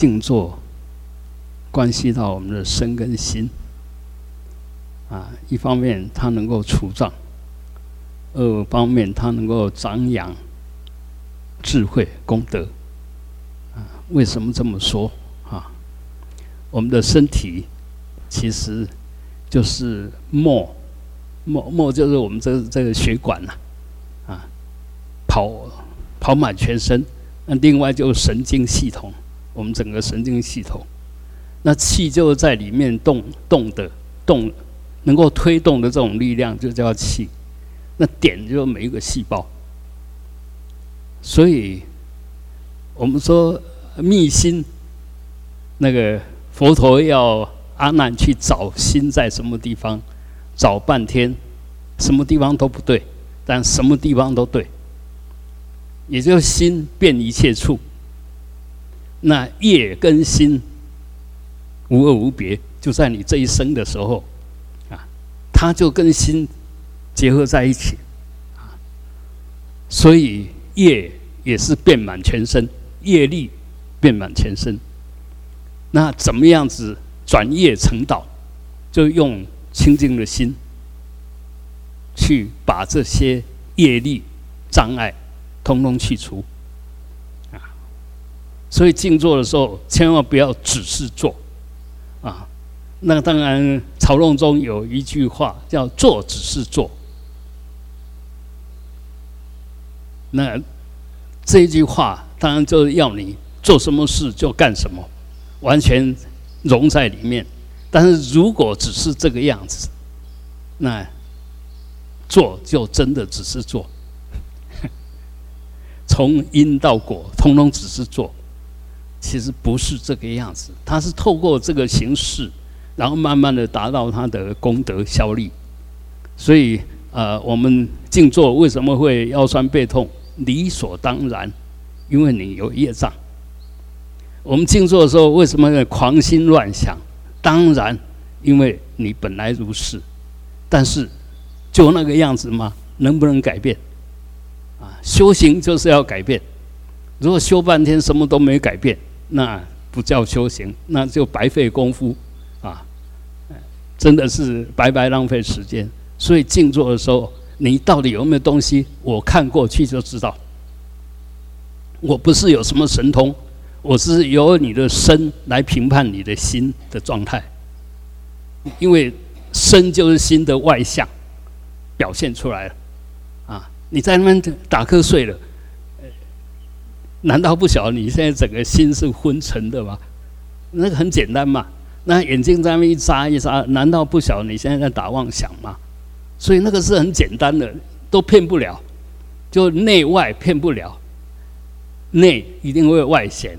静坐关系到我们的身跟心啊，一方面它能够除障，二方面它能够长养智慧功德啊。为什么这么说啊？我们的身体其实就是脉，脉脉就是我们这这个血管呐啊，跑跑满全身。那另外就是神经系统。我们整个神经系统，那气就在里面动动的动，能够推动的这种力量就叫气。那点就每一个细胞。所以，我们说密心，那个佛陀要阿难去找心在什么地方，找半天，什么地方都不对，但什么地方都对，也就是心遍一切处。那业跟心无二无别，就在你这一生的时候，啊，它就跟心结合在一起，啊，所以业也是遍满全身，业力遍满全身。那怎么样子转业成道？就用清净的心去把这些业力障碍通通去除。所以静坐的时候，千万不要只是坐，啊，那当然，曹洞中有一句话叫“坐只是坐”，那这一句话当然就是要你做什么事就干什么，完全融在里面。但是如果只是这个样子，那做就真的只是做，从因到果，通通只是做。其实不是这个样子，它是透过这个形式，然后慢慢的达到它的功德效力。所以，呃，我们静坐为什么会腰酸背痛？理所当然，因为你有业障。我们静坐的时候为什么会狂心乱想？当然，因为你本来如是。但是，就那个样子吗？能不能改变？啊，修行就是要改变。如果修半天什么都没改变，那不叫修行，那就白费功夫啊！真的是白白浪费时间。所以静坐的时候，你到底有没有东西？我看过去就知道。我不是有什么神通，我是由你的身来评判你的心的状态。因为身就是心的外相，表现出来了啊！你在那边打瞌睡了。难道不晓得你现在整个心是昏沉的吗？那个很简单嘛。那眼睛在那一眨一眨，难道不晓得你现在在打妄想吗？所以那个是很简单的，都骗不了，就内外骗不了。内一定会外显，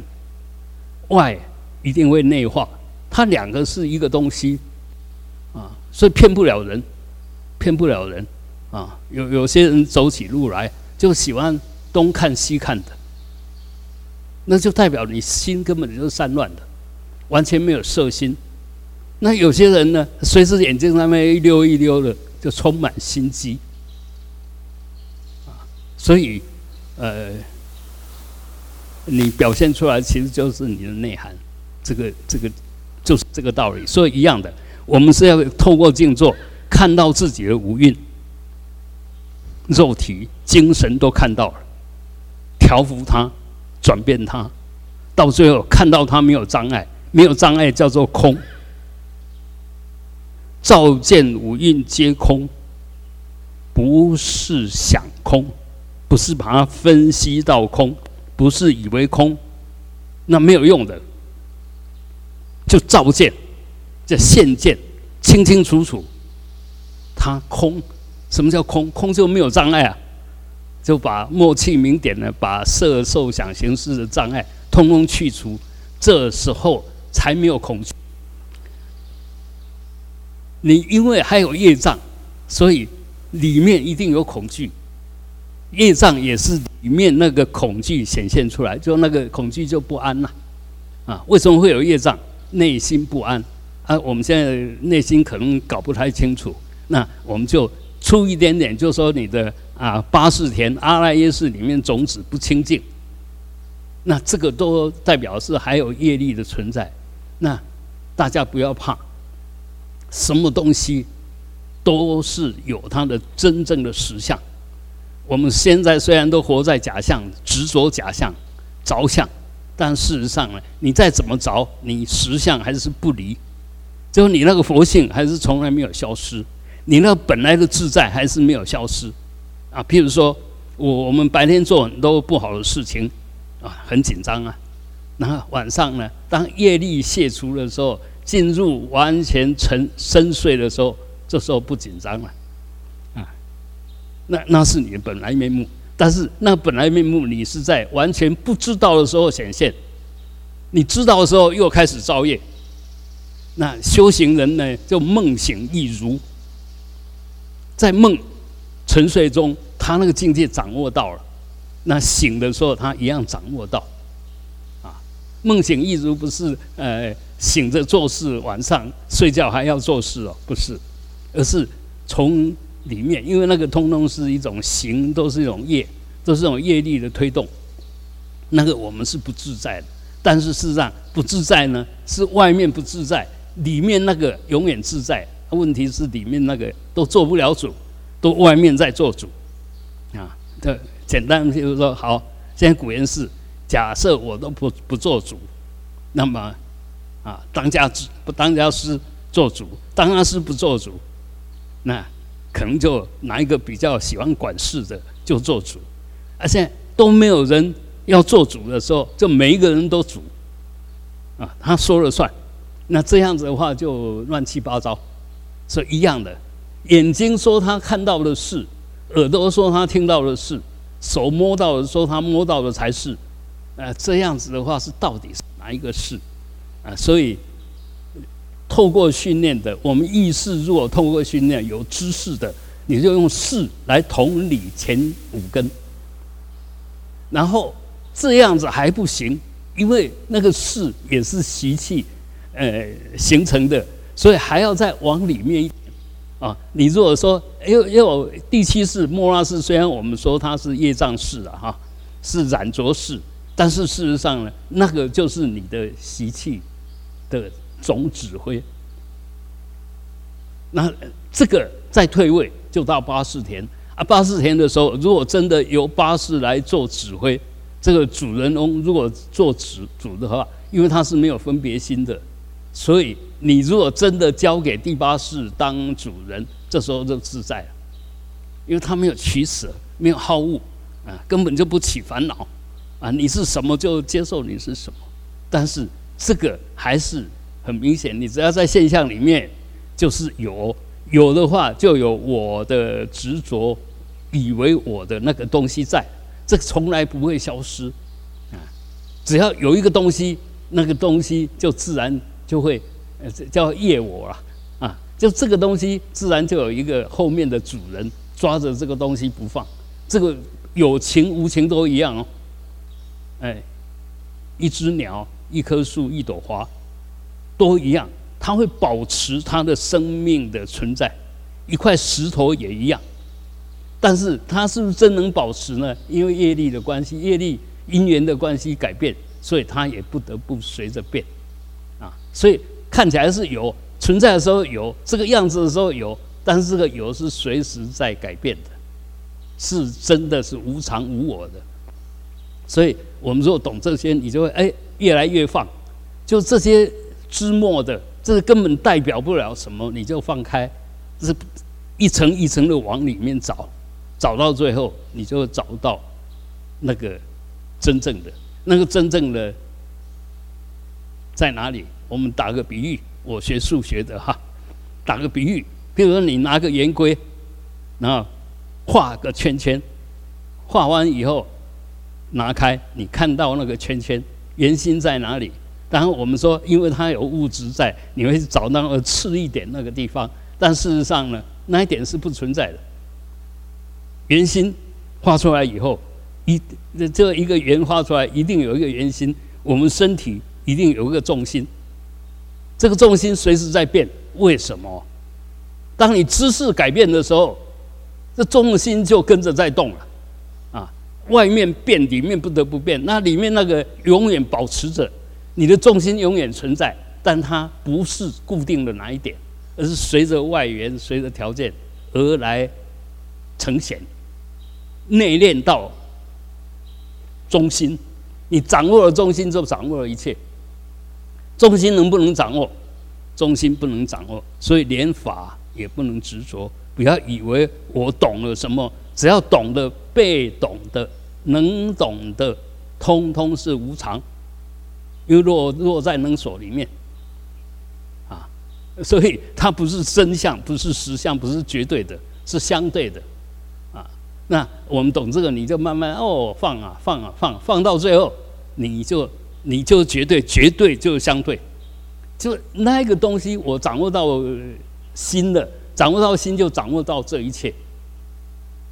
外一定会内化，它两个是一个东西啊，所以骗不了人，骗不了人啊。有有些人走起路来就喜欢东看西看的。那就代表你心根本就是散乱的，完全没有色心。那有些人呢，随时眼睛上面一溜一溜的，就充满心机。啊，所以，呃，你表现出来其实就是你的内涵，这个这个就是这个道理。所以一样的，我们是要透过静坐，看到自己的无蕴、肉体、精神都看到了，调伏它。转变它，到最后看到它没有障碍，没有障碍叫做空。照见五蕴皆空，不是想空，不是把它分析到空，不是以为空，那没有用的。就照见，这现见，清清楚楚，它空。什么叫空？空就没有障碍啊。就把默契明点呢，把色受想行识的障碍通通去除，这时候才没有恐惧。你因为还有业障，所以里面一定有恐惧。业障也是里面那个恐惧显现出来，就那个恐惧就不安了。啊，为什么会有业障？内心不安啊！我们现在内心可能搞不太清楚，那我们就出一点点，就说你的。啊，八世田阿赖耶识里面种子不清净，那这个都代表是还有业力的存在。那大家不要怕，什么东西都是有它的真正的实相。我们现在虽然都活在假象，执着假象，着相，但事实上呢，你再怎么着，你实相还是不离，就你那个佛性还是从来没有消失，你那本来的自在还是没有消失。啊，譬如说，我我们白天做很多不好的事情，啊，很紧张啊。然后晚上呢，当业力卸除的时候，进入完全沉深睡的时候，这时候不紧张了，啊，那那是你的本来面目。但是那本来面目，你是在完全不知道的时候显现，你知道的时候又开始造业。那修行人呢，就梦醒亦如，在梦。沉睡中，他那个境界掌握到了；那醒的时候，他一样掌握到。啊，梦醒一如不是呃醒着做事，晚上睡觉还要做事哦，不是，而是从里面，因为那个通通是一种行，都是一种业，都是一种业力的推动。那个我们是不自在的，但是事实上不自在呢，是外面不自在，里面那个永远自在。问题是里面那个都做不了主。都外面在做主，啊，这简单就是说，好，现在古言是假设我都不不做主，那么啊，当家之不当家师做主，当家师不做主，那可能就拿一个比较喜欢管事的就做主，而现在都没有人要做主的时候，就每一个人都主，啊，他说了算，那这样子的话就乱七八糟，是一样的。眼睛说他看到的事，耳朵说他听到的事，手摸到的说他摸到的才是，呃，这样子的话是到底是哪一个是？啊，所以透过训练的，我们意识如果透过训练有知识的，你就用事来同理前五根，然后这样子还不行，因为那个事也是习气呃形成的，所以还要再往里面。啊，你如果说，又又第七世莫拉氏，虽然我们说它是业障世啊，哈，是染浊世，但是事实上呢，那个就是你的习气的总指挥。那这个再退位就到八世田啊，八世田的时候，如果真的由八世来做指挥，这个主人翁如果做主主的话，因为他是没有分别心的，所以。你如果真的交给第八世当主人，这时候就自在了，因为他没有取舍，没有好恶，啊，根本就不起烦恼，啊，你是什么就接受你是什么，但是这个还是很明显，你只要在现象里面就是有，有的话就有我的执着，以为我的那个东西在，这从来不会消失，啊，只要有一个东西，那个东西就自然就会。呃，这叫业我了，啊，就这个东西自然就有一个后面的主人抓着这个东西不放，这个有情无情都一样哦，哎，一只鸟、一棵树、一朵花，都一样，它会保持它的生命的存在，一块石头也一样，但是它是不是真能保持呢？因为业力的关系，业力因缘的关系改变，所以它也不得不随着变，啊，所以。看起来是有存在的时候有这个样子的时候有，但是这个有是随时在改变的，是真的是无常无我的。所以我们如果懂这些，你就会哎越来越放，就这些枝末的，这根本代表不了什么，你就放开，是一层一层的往里面找，找到最后你就会找到那个真正的那个真正的在哪里？我们打个比喻，我学数学的哈，打个比喻，比如说你拿个圆规，然后画个圈圈，画完以后拿开，你看到那个圈圈圆心在哪里？然后我们说，因为它有物质在，你会找那个次一点那个地方，但事实上呢，那一点是不存在的。圆心画出来以后，一这一个圆画出来，一定有一个圆心。我们身体一定有一个重心。这个重心随时在变，为什么？当你姿势改变的时候，这重心就跟着在动了，啊，外面变，里面不得不变。那里面那个永远保持着，你的重心永远存在，但它不是固定的哪一点，而是随着外缘、随着条件而来呈现。内练到中心，你掌握了中心，就掌握了一切。中心能不能掌握？中心不能掌握，所以连法也不能执着。不要以为我懂了什么，只要懂得被懂的。能懂的，通通是无常，又落落在能所里面，啊，所以它不是真相，不是实相，不是绝对的，是相对的，啊，那我们懂这个，你就慢慢哦放啊放啊放，放到最后，你就你就绝对绝对就是相对，就那个东西我掌握到心的，掌握到心就掌握到这一切。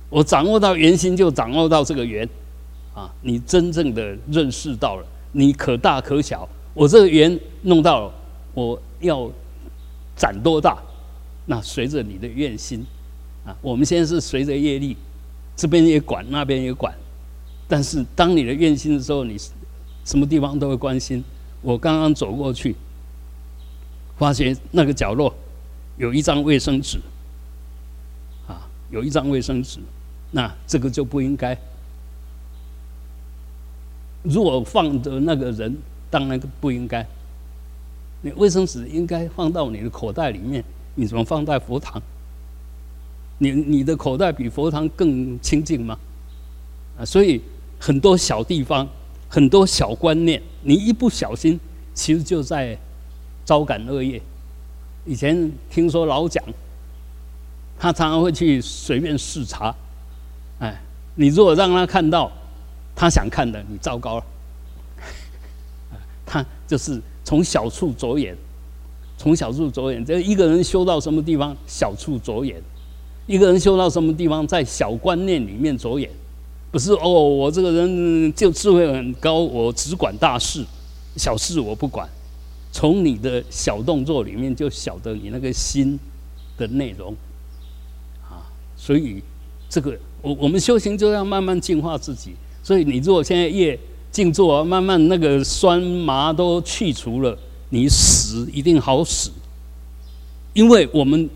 我掌握到圆心，就掌握到这个圆，啊，你真正的认识到了，你可大可小。我这个圆弄到了，我要展多大？那随着你的愿心，啊，我们现在是随着业力，这边也管，那边也管。但是当你的愿心的时候，你什么地方都会关心。我刚刚走过去，发现那个角落有一张卫生纸，啊，有一张卫生纸。那这个就不应该。如果放的那个人，当然不应该。你卫生纸应该放到你的口袋里面，你怎么放在佛堂？你你的口袋比佛堂更清净吗？啊，所以很多小地方，很多小观念，你一不小心，其实就在招感恶业。以前听说老蒋，他常常会去随便视察。哎，你如果让他看到他想看的，你糟糕了。他就是从小处着眼，从小处着眼。这一个人修到什么地方，小处着眼；一个人修到什么地方，在小观念里面着眼。不是哦，我这个人就智慧很高，我只管大事，小事我不管。从你的小动作里面就晓得你那个心的内容啊，所以这个。我我们修行就要慢慢净化自己，所以你如果现在业静坐，慢慢那个酸麻都去除了，你死一定好死。因为我们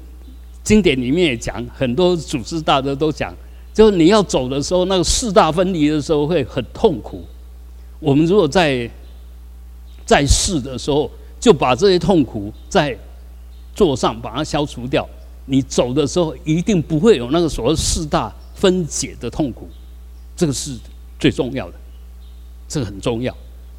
经典里面也讲，很多祖师大德都讲，就你要走的时候，那个四大分离的时候会很痛苦。我们如果在在世的时候，就把这些痛苦在座上把它消除掉，你走的时候一定不会有那个所谓四大。分解的痛苦，这个是最重要的，这个很重要。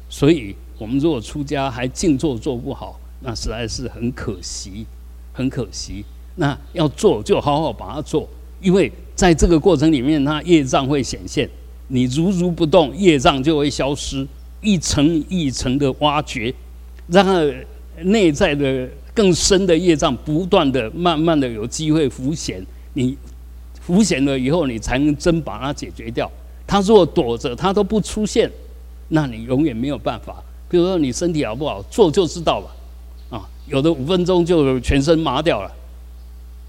所以，我们如果出家还静坐做不好，那实在是很可惜，很可惜。那要做就好好把它做，因为在这个过程里面，它业障会显现。你如如不动，业障就会消失，一层一层的挖掘，让内在的更深的业障不断的、慢慢的有机会浮现。你。浮现了以后，你才能真把它解决掉。他如果躲着，他都不出现，那你永远没有办法。比如说你身体好不好，做就知道了。啊，有的五分钟就全身麻掉了，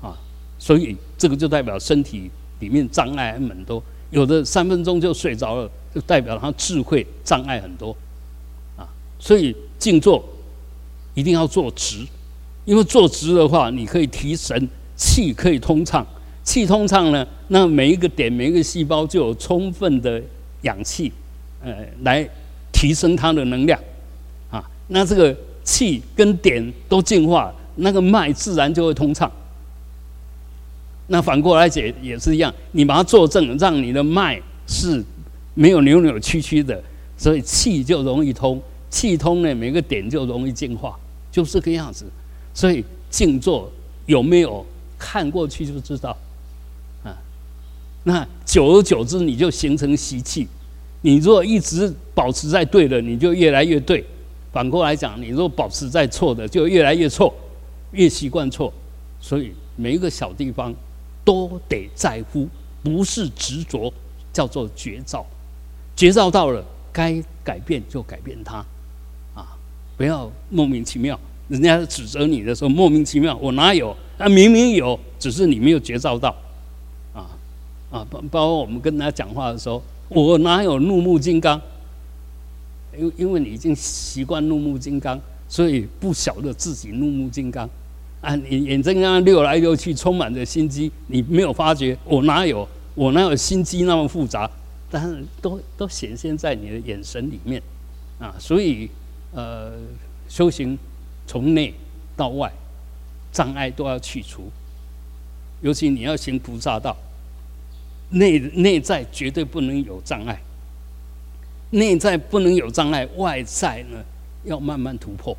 啊，所以这个就代表身体里面障碍很多。有的三分钟就睡着了，就代表他智慧障碍很多。啊，所以静坐一定要坐直，因为坐直的话，你可以提神，气可以通畅。气通畅呢，那每一个点、每一个细胞就有充分的氧气，呃，来提升它的能量，啊，那这个气跟点都净化，那个脉自然就会通畅。那反过来解也是一样，你把它做正，让你的脉是没有扭扭曲曲的，所以气就容易通，气通呢，每个点就容易净化，就这个样子。所以静坐有没有看过去就知道。啊那久而久之，你就形成习气。你如果一直保持在对的，你就越来越对；反过来讲，你如果保持在错的，就越来越错，越习惯错。所以每一个小地方都得在乎，不是执着，叫做觉照。觉照到了，该改变就改变它，啊，不要莫名其妙。人家指责你的时候，莫名其妙，我哪有？啊，明明有，只是你没有觉照到。啊，包包括我们跟他讲话的时候，我哪有怒目金刚？因因为你已经习惯怒目金刚，所以不晓得自己怒目金刚啊！你眼睁睁溜来溜去，充满着心机，你没有发觉？我哪有？我哪有心机那么复杂？但是都都显现在你的眼神里面啊！所以呃，修行从内到外，障碍都要去除。尤其你要行菩萨道，内内在绝对不能有障碍。内在不能有障碍，外在呢要慢慢突破，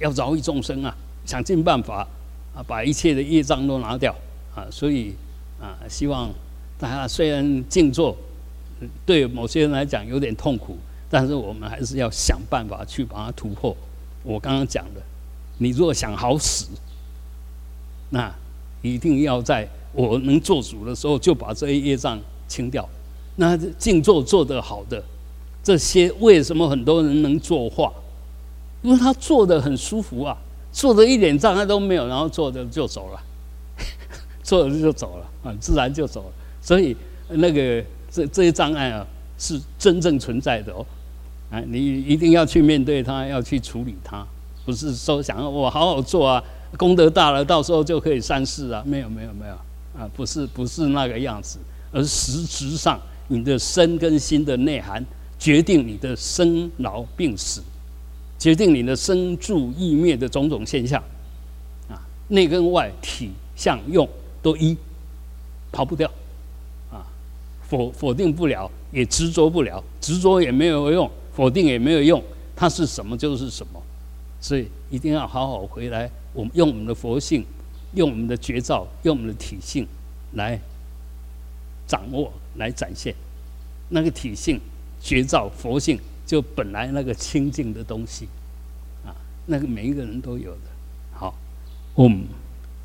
要饶益众生啊，想尽办法啊，把一切的业障都拿掉啊。所以啊，希望大家虽然静坐对某些人来讲有点痛苦，但是我们还是要想办法去把它突破。我刚刚讲的，你若想好死，那一定要在我能做主的时候就把这些业障清掉。那静坐做得好的。这些为什么很多人能作画？因为他做的很舒服啊，做的一点障碍都没有，然后做的就走了，做的就走了啊，自然就走了。所以那个这这些障碍啊，是真正存在的哦，啊，你一定要去面对它，要去处理它，不是说想要我好好做啊，功德大了，到时候就可以善事啊，没有没有没有啊，不是不是那个样子，而实质上你的身跟心的内涵。决定你的生老病死，决定你的生住意灭的种种现象，啊，内跟外体相用都一，跑不掉，啊，否否定不了，也执着不了，执着也没有用，否定也没有用，它是什么就是什么，所以一定要好好回来，我们用我们的佛性，用我们的觉照，用我们的体性来掌握，来展现。那个体性。觉照佛性，就本来那个清净的东西，啊，那个每一个人都有的。好，嗡，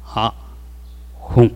好，吽。